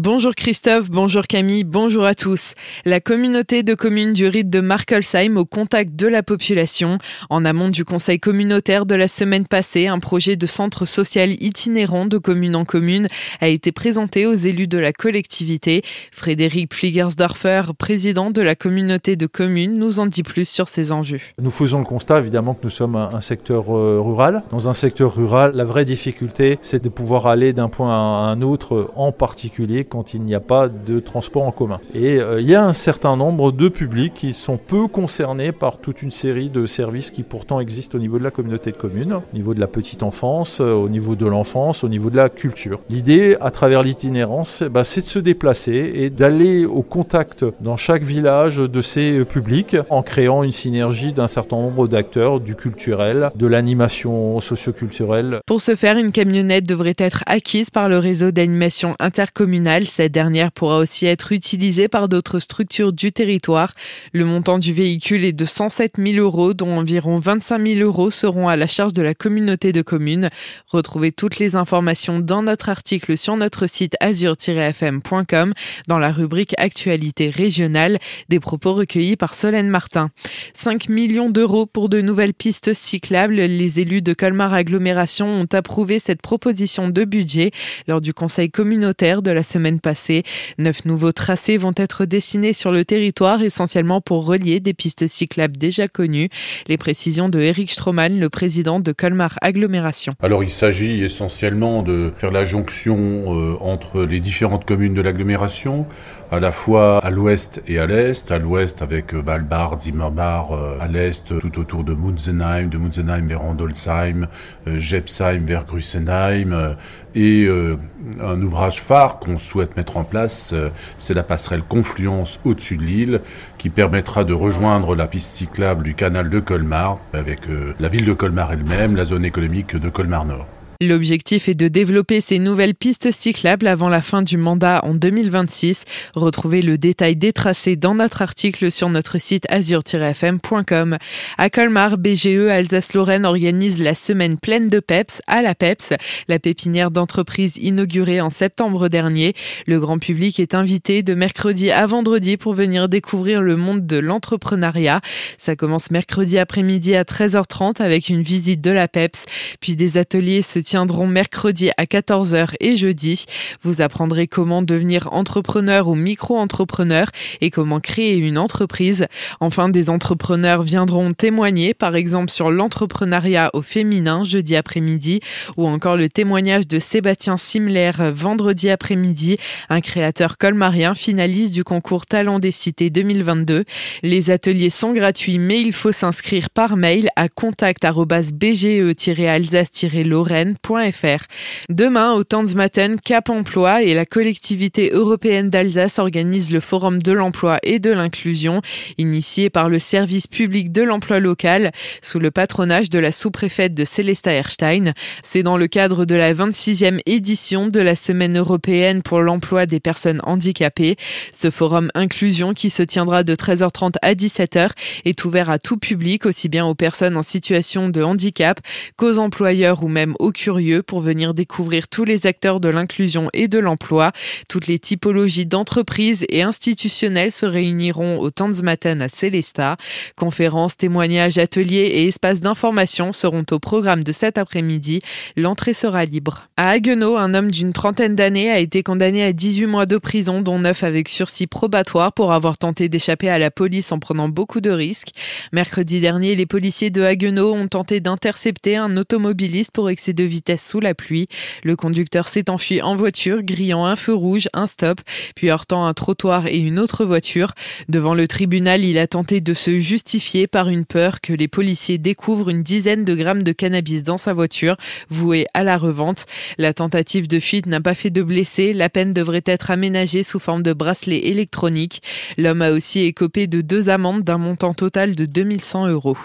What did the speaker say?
Bonjour Christophe, bonjour Camille, bonjour à tous. La communauté de communes du rite de Markelsheim au contact de la population. En amont du conseil communautaire de la semaine passée, un projet de centre social itinérant de commune en commune a été présenté aux élus de la collectivité. Frédéric Pfligersdorfer, président de la communauté de communes, nous en dit plus sur ces enjeux. Nous faisons le constat évidemment que nous sommes un secteur euh, rural. Dans un secteur rural, la vraie difficulté, c'est de pouvoir aller d'un point à un autre en particulier quand il n'y a pas de transport en commun. Et euh, il y a un certain nombre de publics qui sont peu concernés par toute une série de services qui pourtant existent au niveau de la communauté de communes, au niveau de la petite enfance, euh, au niveau de l'enfance, au niveau de la culture. L'idée, à travers l'itinérance, bah, c'est de se déplacer et d'aller au contact dans chaque village de ces publics en créant une synergie d'un certain nombre d'acteurs, du culturel, de l'animation socioculturelle. Pour ce faire, une camionnette devrait être acquise par le réseau d'animation intercommunale cette dernière pourra aussi être utilisée par d'autres structures du territoire. Le montant du véhicule est de 107 000 euros, dont environ 25 000 euros seront à la charge de la communauté de communes. Retrouvez toutes les informations dans notre article sur notre site azur-fm.com dans la rubrique Actualité régionale, des propos recueillis par Solène Martin. 5 millions d'euros pour de nouvelles pistes cyclables. Les élus de Colmar Agglomération ont approuvé cette proposition de budget lors du conseil communautaire de la semaine passée. Neuf nouveaux tracés vont être dessinés sur le territoire, essentiellement pour relier des pistes cyclables déjà connues. Les précisions de Eric Stroman, le président de Colmar Agglomération. Alors il s'agit essentiellement de faire la jonction euh, entre les différentes communes de l'agglomération, à la fois à l'ouest et à l'est. À l'ouest avec euh, Balbard, Zimmerbar, euh, à l'est tout autour de Munzenheim, de Munzenheim vers Andolsheim, Jepsheim vers Grussenheim, et un ouvrage phare qu'on souhaite mettre en place, euh, c'est la passerelle Confluence au-dessus de l'île qui permettra de rejoindre la piste cyclable du canal de Colmar avec euh, la ville de Colmar elle-même, la zone économique de Colmar Nord. L'objectif est de développer ces nouvelles pistes cyclables avant la fin du mandat en 2026. Retrouvez le détail des tracés dans notre article sur notre site azur-fm.com. À Colmar, BGE Alsace-Lorraine organise la semaine pleine de PEPS à la PEPS, la pépinière d'entreprise inaugurée en septembre dernier. Le grand public est invité de mercredi à vendredi pour venir découvrir le monde de l'entrepreneuriat. Ça commence mercredi après-midi à 13h30 avec une visite de la PEPS, puis des ateliers se tiendront mercredi à 14h et jeudi. Vous apprendrez comment devenir entrepreneur ou micro-entrepreneur et comment créer une entreprise. Enfin, des entrepreneurs viendront témoigner, par exemple sur l'entrepreneuriat au féminin jeudi après-midi ou encore le témoignage de Sébastien Simler vendredi après-midi, un créateur colmarien finaliste du concours Talent des Cités 2022. Les ateliers sont gratuits, mais il faut s'inscrire par mail à contact-bge-alsace-lorraine Demain, au Tanzmatten, Cap Emploi et la collectivité européenne d'Alsace organisent le Forum de l'emploi et de l'inclusion, initié par le service public de l'emploi local, sous le patronage de la sous-préfète de Célesta Erstein. C'est dans le cadre de la 26e édition de la Semaine européenne pour l'emploi des personnes handicapées. Ce forum inclusion qui se tiendra de 13h30 à 17h est ouvert à tout public, aussi bien aux personnes en situation de handicap qu'aux employeurs ou même aux pour venir découvrir tous les acteurs de l'inclusion et de l'emploi. Toutes les typologies d'entreprises et institutionnelles se réuniront au Tanzmatten à Célesta. Conférences, témoignages, ateliers et espaces d'information seront au programme de cet après-midi. L'entrée sera libre. À Haguenau, un homme d'une trentaine d'années a été condamné à 18 mois de prison, dont 9 avec sursis probatoire pour avoir tenté d'échapper à la police en prenant beaucoup de risques. Mercredi dernier, les policiers de Haguenau ont tenté d'intercepter un automobiliste pour excès de vitesse sous la pluie. Le conducteur s'est enfui en voiture, grillant un feu rouge, un stop, puis heurtant un trottoir et une autre voiture. Devant le tribunal, il a tenté de se justifier par une peur que les policiers découvrent une dizaine de grammes de cannabis dans sa voiture, vouée à la revente. La tentative de fuite n'a pas fait de blessés. La peine devrait être aménagée sous forme de bracelet électronique. L'homme a aussi écopé de deux amendes d'un montant total de 2100 euros.